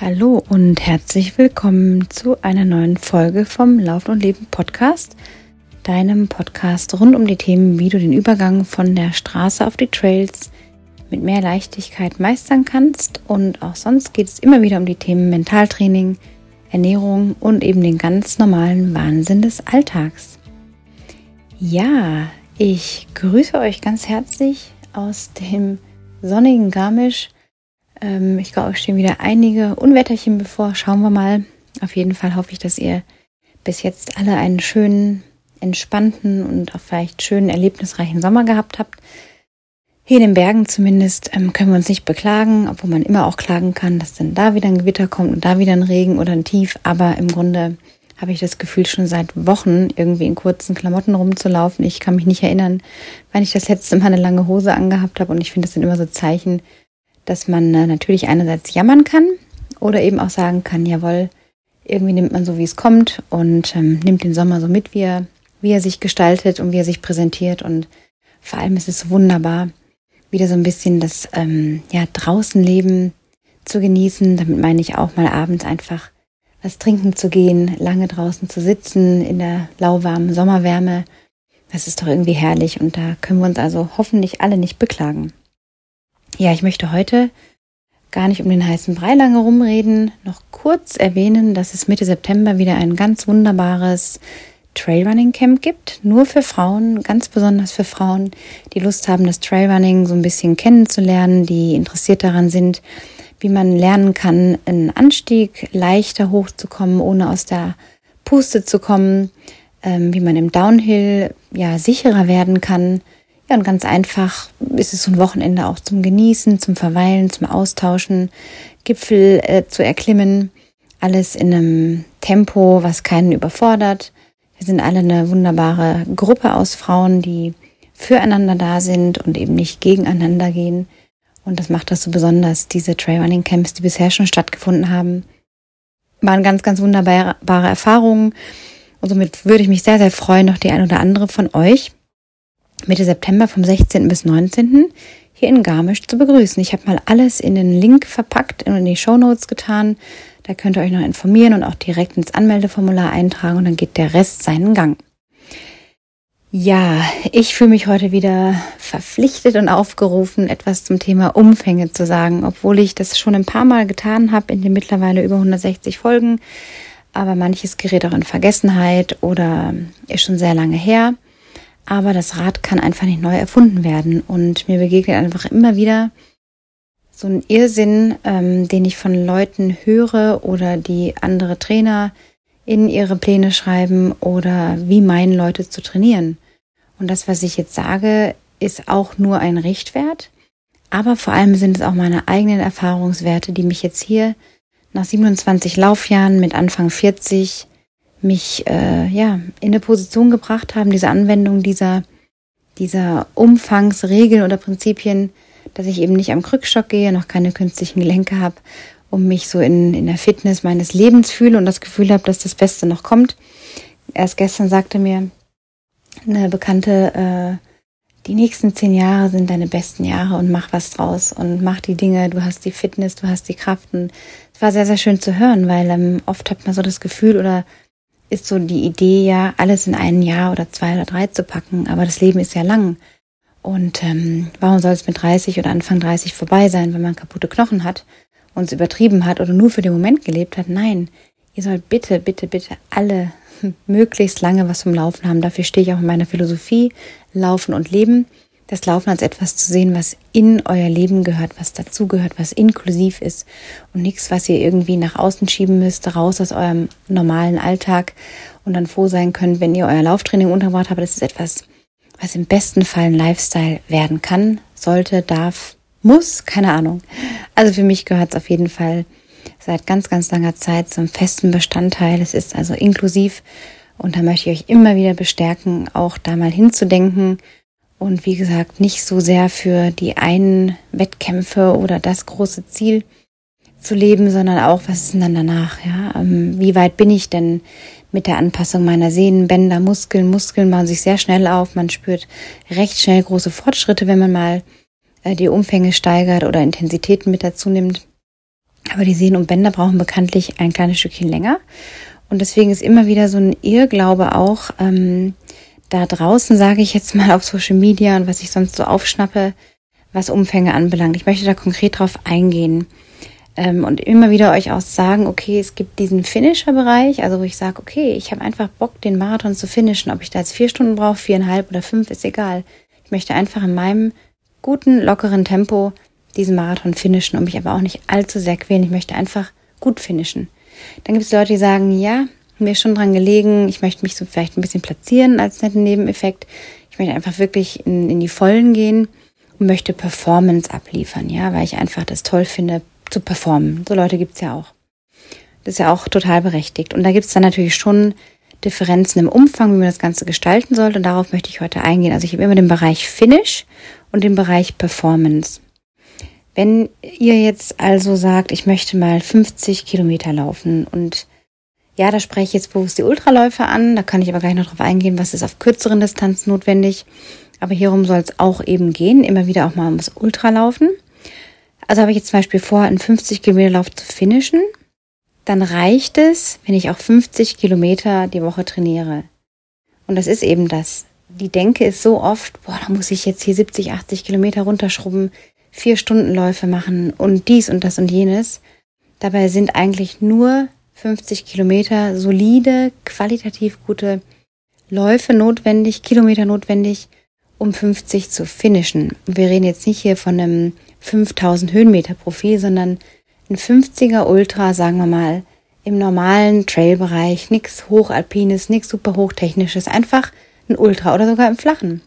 Hallo und herzlich willkommen zu einer neuen Folge vom Laufen und Leben Podcast, deinem Podcast rund um die Themen, wie du den Übergang von der Straße auf die Trails mit mehr Leichtigkeit meistern kannst. Und auch sonst geht es immer wieder um die Themen Mentaltraining, Ernährung und eben den ganz normalen Wahnsinn des Alltags. Ja, ich grüße euch ganz herzlich aus dem sonnigen Garmisch ähm, ich glaube, es stehen wieder einige Unwetterchen bevor. Schauen wir mal. Auf jeden Fall hoffe ich, dass ihr bis jetzt alle einen schönen, entspannten und auch vielleicht schönen, erlebnisreichen Sommer gehabt habt. Hier in den Bergen zumindest ähm, können wir uns nicht beklagen, obwohl man immer auch klagen kann, dass dann da wieder ein Gewitter kommt und da wieder ein Regen oder ein Tief. Aber im Grunde habe ich das Gefühl, schon seit Wochen irgendwie in kurzen Klamotten rumzulaufen. Ich kann mich nicht erinnern, wann ich das letzte Mal eine lange Hose angehabt habe. Und ich finde, das sind immer so Zeichen, dass man äh, natürlich einerseits jammern kann oder eben auch sagen kann, jawohl, irgendwie nimmt man so, wie es kommt und ähm, nimmt den Sommer so mit, wie er, wie er sich gestaltet und wie er sich präsentiert. Und vor allem ist es wunderbar, wieder so ein bisschen das ähm, ja, Draußenleben zu genießen. Damit meine ich auch mal abends einfach was trinken zu gehen, lange draußen zu sitzen in der lauwarmen Sommerwärme. Das ist doch irgendwie herrlich und da können wir uns also hoffentlich alle nicht beklagen. Ja, ich möchte heute gar nicht um den heißen Brei lange rumreden, noch kurz erwähnen, dass es Mitte September wieder ein ganz wunderbares Trailrunning Camp gibt, nur für Frauen, ganz besonders für Frauen, die Lust haben, das Trailrunning so ein bisschen kennenzulernen, die interessiert daran sind, wie man lernen kann, einen Anstieg leichter hochzukommen, ohne aus der Puste zu kommen, ähm, wie man im Downhill ja sicherer werden kann, ja, und ganz einfach ist es so ein Wochenende auch zum Genießen, zum Verweilen, zum Austauschen, Gipfel äh, zu erklimmen. Alles in einem Tempo, was keinen überfordert. Wir sind alle eine wunderbare Gruppe aus Frauen, die füreinander da sind und eben nicht gegeneinander gehen. Und das macht das so besonders. Diese Trailrunning Camps, die bisher schon stattgefunden haben, waren ganz, ganz wunderbare Erfahrungen. Und somit würde ich mich sehr, sehr freuen, noch die ein oder andere von euch Mitte September vom 16. bis 19. hier in Garmisch zu begrüßen. Ich habe mal alles in den Link verpackt und in die Show Notes getan. Da könnt ihr euch noch informieren und auch direkt ins Anmeldeformular eintragen und dann geht der Rest seinen Gang. Ja, ich fühle mich heute wieder verpflichtet und aufgerufen, etwas zum Thema Umfänge zu sagen, obwohl ich das schon ein paar Mal getan habe in den mittlerweile über 160 Folgen. Aber manches gerät auch in Vergessenheit oder ist schon sehr lange her aber das Rad kann einfach nicht neu erfunden werden. Und mir begegnet einfach immer wieder so ein Irrsinn, ähm, den ich von Leuten höre oder die andere Trainer in ihre Pläne schreiben oder wie meinen Leute zu trainieren. Und das, was ich jetzt sage, ist auch nur ein Richtwert, aber vor allem sind es auch meine eigenen Erfahrungswerte, die mich jetzt hier nach 27 Laufjahren mit Anfang 40 mich äh, ja in eine Position gebracht haben, diese Anwendung dieser dieser Umfangsregeln oder Prinzipien, dass ich eben nicht am Krückstock gehe, noch keine künstlichen Gelenke habe, um mich so in, in der Fitness meines Lebens fühle und das Gefühl habe, dass das Beste noch kommt. Erst gestern sagte mir eine Bekannte, äh, die nächsten zehn Jahre sind deine besten Jahre und mach was draus und mach die Dinge, du hast die Fitness, du hast die Kraft und es war sehr, sehr schön zu hören, weil ähm, oft hat man so das Gefühl oder ist so die Idee ja, alles in ein Jahr oder zwei oder drei zu packen, aber das Leben ist ja lang. Und ähm, warum soll es mit 30 oder Anfang 30 vorbei sein, wenn man kaputte Knochen hat und es übertrieben hat oder nur für den Moment gelebt hat? Nein, ihr sollt bitte, bitte, bitte alle möglichst lange was vom Laufen haben. Dafür stehe ich auch in meiner Philosophie, Laufen und Leben das Laufen als etwas zu sehen, was in euer Leben gehört, was dazugehört, was inklusiv ist und nichts, was ihr irgendwie nach außen schieben müsst, raus aus eurem normalen Alltag und dann froh sein könnt, wenn ihr euer Lauftraining untergebracht habt. Das ist etwas, was im besten Fall ein Lifestyle werden kann, sollte, darf, muss, keine Ahnung. Also für mich gehört es auf jeden Fall seit ganz, ganz langer Zeit zum festen Bestandteil. Es ist also inklusiv und da möchte ich euch immer wieder bestärken, auch da mal hinzudenken und wie gesagt, nicht so sehr für die einen Wettkämpfe oder das große Ziel zu leben, sondern auch, was ist denn dann danach? Ja? Ähm, wie weit bin ich denn mit der Anpassung meiner Sehnen, Bänder, Muskeln? Muskeln bauen sich sehr schnell auf. Man spürt recht schnell große Fortschritte, wenn man mal äh, die Umfänge steigert oder Intensitäten mit dazu nimmt. Aber die Sehnen und Bänder brauchen bekanntlich ein kleines Stückchen länger. Und deswegen ist immer wieder so ein Irrglaube auch ähm, da draußen, sage ich jetzt mal auf Social Media und was ich sonst so aufschnappe, was Umfänge anbelangt. Ich möchte da konkret drauf eingehen ähm, und immer wieder euch auch sagen, okay, es gibt diesen Finisher-Bereich, also wo ich sage, okay, ich habe einfach Bock, den Marathon zu finishen. Ob ich da jetzt vier Stunden brauche, viereinhalb oder fünf, ist egal. Ich möchte einfach in meinem guten, lockeren Tempo diesen Marathon finishen und mich aber auch nicht allzu sehr quälen. Ich möchte einfach gut finishen. Dann gibt es Leute, die sagen, ja, mir schon dran gelegen, ich möchte mich so vielleicht ein bisschen platzieren als netten Nebeneffekt. Ich möchte einfach wirklich in, in die Vollen gehen und möchte Performance abliefern, ja, weil ich einfach das toll finde, zu performen. So Leute gibt's ja auch. Das ist ja auch total berechtigt. Und da gibt's dann natürlich schon Differenzen im Umfang, wie man das Ganze gestalten sollte. Und darauf möchte ich heute eingehen. Also ich habe immer den Bereich Finish und den Bereich Performance. Wenn ihr jetzt also sagt, ich möchte mal 50 Kilometer laufen und ja, da spreche ich jetzt bewusst die Ultraläufe an, da kann ich aber gleich noch drauf eingehen, was ist auf kürzeren Distanzen notwendig. Aber hierum soll es auch eben gehen, immer wieder auch mal ums Ultralaufen. Also habe ich jetzt zum Beispiel vor, einen 50 Kilometer Lauf zu finishen, dann reicht es, wenn ich auch 50 Kilometer die Woche trainiere. Und das ist eben das. Die Denke ist so oft, boah, da muss ich jetzt hier 70, 80 Kilometer runterschrubben, vier Stundenläufe machen und dies und das und jenes. Dabei sind eigentlich nur 50 Kilometer solide, qualitativ gute Läufe notwendig, Kilometer notwendig, um 50 zu finishen. Wir reden jetzt nicht hier von einem 5000 Höhenmeter Profil, sondern ein 50er Ultra, sagen wir mal, im normalen Trailbereich, nichts hochalpines, nichts super hochtechnisches, einfach ein Ultra oder sogar im flachen.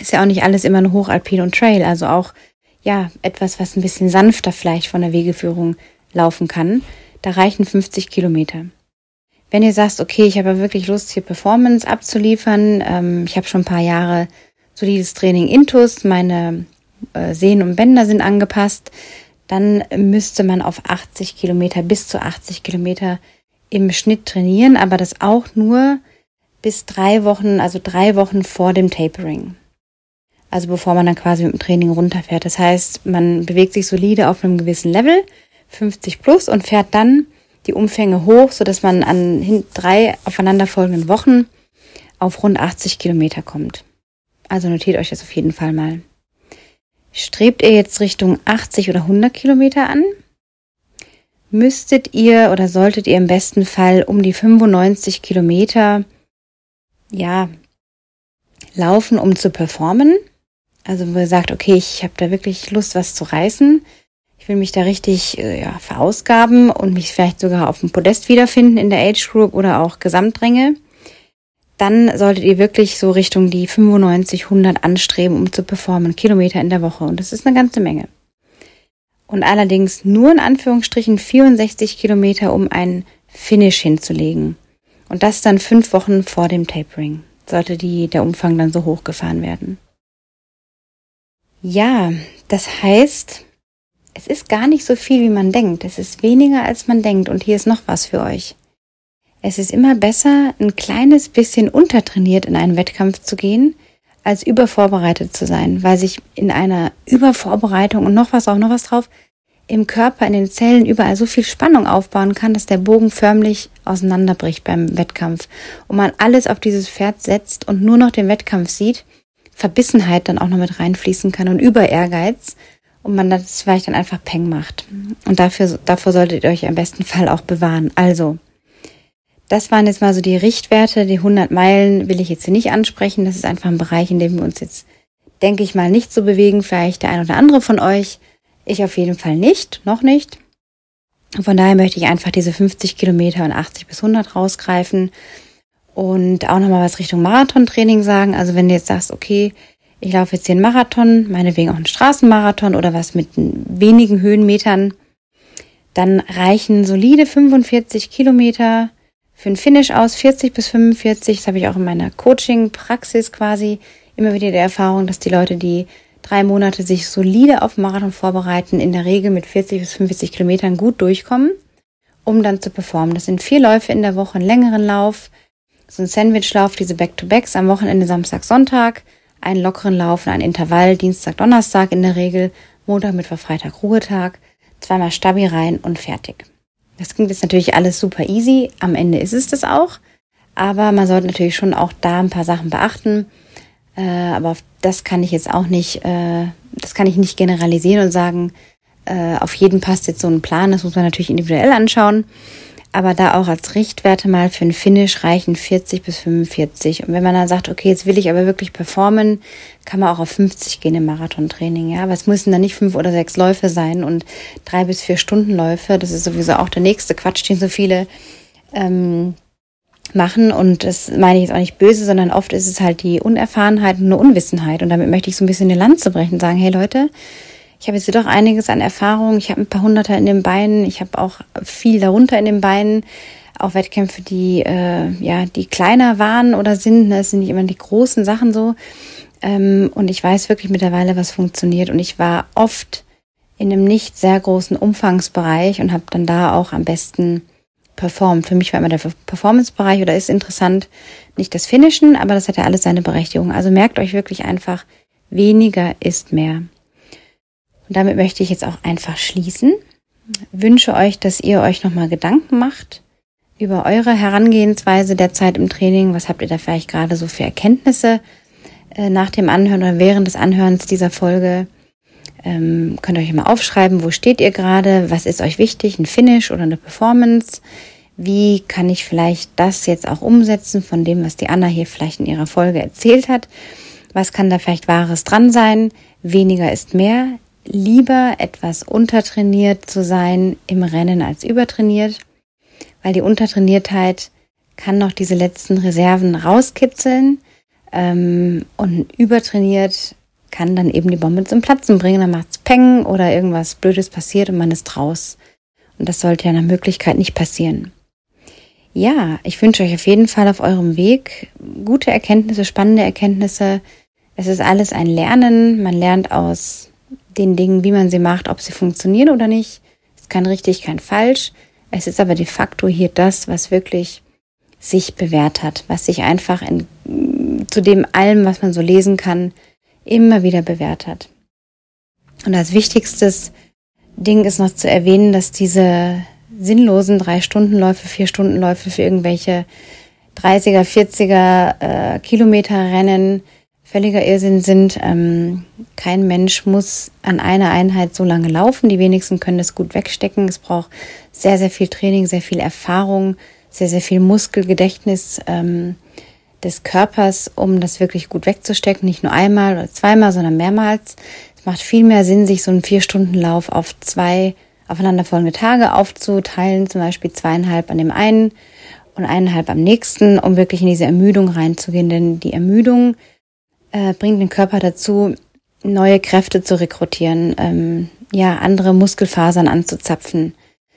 Ist ja auch nicht alles immer nur hochalpin und Trail, also auch ja, etwas, was ein bisschen sanfter vielleicht von der Wegeführung laufen kann. Da reichen 50 Kilometer. Wenn ihr sagt, okay, ich habe wirklich Lust, hier Performance abzuliefern, ähm, ich habe schon ein paar Jahre solides Training Intus, meine äh, Sehnen und Bänder sind angepasst, dann müsste man auf 80 Kilometer bis zu 80 Kilometer im Schnitt trainieren, aber das auch nur bis drei Wochen, also drei Wochen vor dem Tapering. Also bevor man dann quasi mit dem Training runterfährt. Das heißt, man bewegt sich solide auf einem gewissen Level, 50 plus, und fährt dann die Umfänge hoch, sodass man an drei aufeinanderfolgenden Wochen auf rund 80 Kilometer kommt. Also notiert euch das auf jeden Fall mal. Strebt ihr jetzt Richtung 80 oder 100 Kilometer an? Müsstet ihr oder solltet ihr im besten Fall um die 95 Kilometer, ja, laufen, um zu performen? Also wo ihr sagt, okay, ich habe da wirklich Lust, was zu reißen. Will mich da richtig äh, ja, verausgaben und mich vielleicht sogar auf dem Podest wiederfinden in der Age Group oder auch Gesamtränge dann solltet ihr wirklich so Richtung die 95, 100 anstreben, um zu performen, Kilometer in der Woche. Und das ist eine ganze Menge. Und allerdings nur in Anführungsstrichen 64 Kilometer, um ein Finish hinzulegen. Und das dann fünf Wochen vor dem Tapering. Sollte die, der Umfang dann so hochgefahren werden. Ja, das heißt, es ist gar nicht so viel, wie man denkt. Es ist weniger, als man denkt. Und hier ist noch was für euch. Es ist immer besser, ein kleines bisschen untertrainiert in einen Wettkampf zu gehen, als übervorbereitet zu sein, weil sich in einer Übervorbereitung und noch was, auch noch was drauf, im Körper, in den Zellen überall so viel Spannung aufbauen kann, dass der Bogen förmlich auseinanderbricht beim Wettkampf und man alles auf dieses Pferd setzt und nur noch den Wettkampf sieht, Verbissenheit dann auch noch mit reinfließen kann und über Ehrgeiz und man das vielleicht dann einfach Peng macht. Und dafür, davor solltet ihr euch am besten Fall auch bewahren. Also, das waren jetzt mal so die Richtwerte. Die 100 Meilen will ich jetzt hier nicht ansprechen. Das ist einfach ein Bereich, in dem wir uns jetzt, denke ich mal, nicht so bewegen. Vielleicht der ein oder andere von euch. Ich auf jeden Fall nicht, noch nicht. Von daher möchte ich einfach diese 50 Kilometer und 80 bis 100 rausgreifen und auch nochmal was Richtung Marathontraining sagen. Also wenn du jetzt sagst, okay, ich laufe jetzt hier einen Marathon, meinetwegen auch einen Straßenmarathon oder was mit wenigen Höhenmetern, dann reichen solide 45 Kilometer für ein Finish aus 40 bis 45. Das habe ich auch in meiner Coaching-Praxis quasi immer wieder die Erfahrung, dass die Leute, die drei Monate sich solide auf Marathon vorbereiten, in der Regel mit 40 bis 50 Kilometern gut durchkommen, um dann zu performen. Das sind vier Läufe in der Woche, einen längeren Lauf, so ein Sandwichlauf, diese Back-to-Backs am Wochenende Samstag, Sonntag, einen lockeren Lauf und ein Intervall, Dienstag, Donnerstag in der Regel, Montag, Mittwoch, Freitag, Ruhetag, zweimal Stabi rein und fertig. Das klingt jetzt natürlich alles super easy. Am Ende ist es das auch. Aber man sollte natürlich schon auch da ein paar Sachen beachten. Äh, aber auf das kann ich jetzt auch nicht, äh, das kann ich nicht generalisieren und sagen, äh, auf jeden passt jetzt so ein Plan. Das muss man natürlich individuell anschauen. Aber da auch als Richtwerte mal für ein Finish reichen 40 bis 45. Und wenn man dann sagt, okay, jetzt will ich aber wirklich performen, kann man auch auf 50 gehen im Marathontraining. Ja, aber es müssen dann nicht fünf oder sechs Läufe sein und drei bis vier Stunden Läufe. Das ist sowieso auch der nächste Quatsch, den so viele ähm, machen. Und das meine ich jetzt auch nicht böse, sondern oft ist es halt die Unerfahrenheit und eine Unwissenheit. Und damit möchte ich so ein bisschen eine Lanze brechen und sagen, hey Leute, ich habe jetzt doch einiges an Erfahrung. Ich habe ein paar Hunderter in den Beinen. Ich habe auch viel darunter in den Beinen. Auch Wettkämpfe, die äh, ja die kleiner waren oder sind. Das sind nicht immer die großen Sachen so. Ähm, und ich weiß wirklich mittlerweile, was funktioniert. Und ich war oft in einem nicht sehr großen Umfangsbereich und habe dann da auch am besten performt. Für mich war immer der Performance-Bereich oder ist interessant nicht das Finishen, aber das hat ja alles seine Berechtigung. Also merkt euch wirklich einfach, weniger ist mehr. Und damit möchte ich jetzt auch einfach schließen. Wünsche euch, dass ihr euch nochmal Gedanken macht über eure Herangehensweise der Zeit im Training. Was habt ihr da vielleicht gerade so für Erkenntnisse äh, nach dem Anhören oder während des Anhörens dieser Folge? Ähm, könnt ihr euch immer aufschreiben, wo steht ihr gerade? Was ist euch wichtig? Ein Finish oder eine Performance? Wie kann ich vielleicht das jetzt auch umsetzen von dem, was die Anna hier vielleicht in ihrer Folge erzählt hat? Was kann da vielleicht Wahres dran sein? Weniger ist mehr lieber etwas untertrainiert zu sein im Rennen als übertrainiert, weil die Untertrainiertheit kann noch diese letzten Reserven rauskitzeln ähm, und übertrainiert kann dann eben die Bombe zum Platzen bringen, dann macht's Peng oder irgendwas Blödes passiert und man ist raus. Und das sollte ja nach Möglichkeit nicht passieren. Ja, ich wünsche euch auf jeden Fall auf eurem Weg gute Erkenntnisse, spannende Erkenntnisse. Es ist alles ein Lernen. Man lernt aus den Dingen, wie man sie macht, ob sie funktionieren oder nicht. ist kein richtig, kein falsch. Es ist aber de facto hier das, was wirklich sich bewährt hat, was sich einfach in, zu dem allem, was man so lesen kann, immer wieder bewährt hat. Und als wichtigstes Ding ist noch zu erwähnen, dass diese sinnlosen drei Stundenläufe, vier Stundenläufe für irgendwelche 30er, 40er äh, Kilometer Rennen völliger Irrsinn sind. Ähm, kein Mensch muss an einer Einheit so lange laufen. Die wenigsten können das gut wegstecken. Es braucht sehr, sehr viel Training, sehr viel Erfahrung, sehr, sehr viel Muskelgedächtnis ähm, des Körpers, um das wirklich gut wegzustecken. Nicht nur einmal oder zweimal, sondern mehrmals. Es macht viel mehr Sinn, sich so einen Vier-Stunden-Lauf auf zwei aufeinanderfolgende Tage aufzuteilen, zum Beispiel zweieinhalb an dem einen und eineinhalb am nächsten, um wirklich in diese Ermüdung reinzugehen. Denn die Ermüdung äh, bringt den Körper dazu, neue Kräfte zu rekrutieren, ähm, ja, andere Muskelfasern anzuzapfen,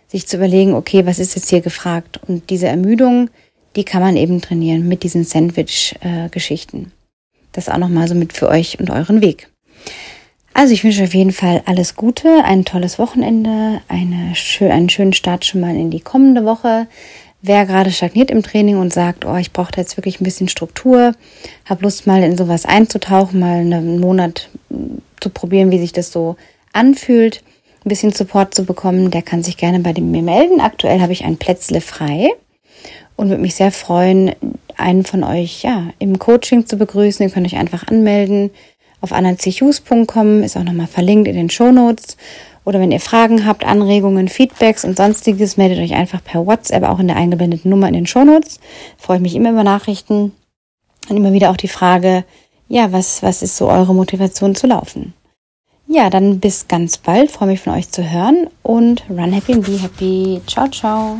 sich zu überlegen, okay, was ist jetzt hier gefragt? Und diese Ermüdung, die kann man eben trainieren mit diesen Sandwich-Geschichten. Das auch nochmal so mit für euch und euren Weg. Also ich wünsche auf jeden Fall alles Gute, ein tolles Wochenende, eine, einen schönen Start schon mal in die kommende Woche. Wer gerade stagniert im Training und sagt, oh, ich brauche jetzt wirklich ein bisschen Struktur, habe Lust mal in sowas einzutauchen, mal einen Monat zu probieren, wie sich das so anfühlt, ein bisschen Support zu bekommen, der kann sich gerne bei mir melden. Aktuell habe ich ein Plätzle frei und würde mich sehr freuen, einen von euch ja im Coaching zu begrüßen. Ihr könnt euch einfach anmelden auf anachus.com, ist auch nochmal verlinkt in den Show Notes. Oder wenn ihr Fragen habt, Anregungen, Feedbacks und sonstiges, meldet euch einfach per WhatsApp, auch in der eingeblendeten Nummer in den Shownotes. Freue ich mich immer über Nachrichten. Und immer wieder auch die Frage, ja, was, was ist so eure Motivation zu laufen? Ja, dann bis ganz bald. Freue mich von euch zu hören und run happy and be happy. Ciao, ciao.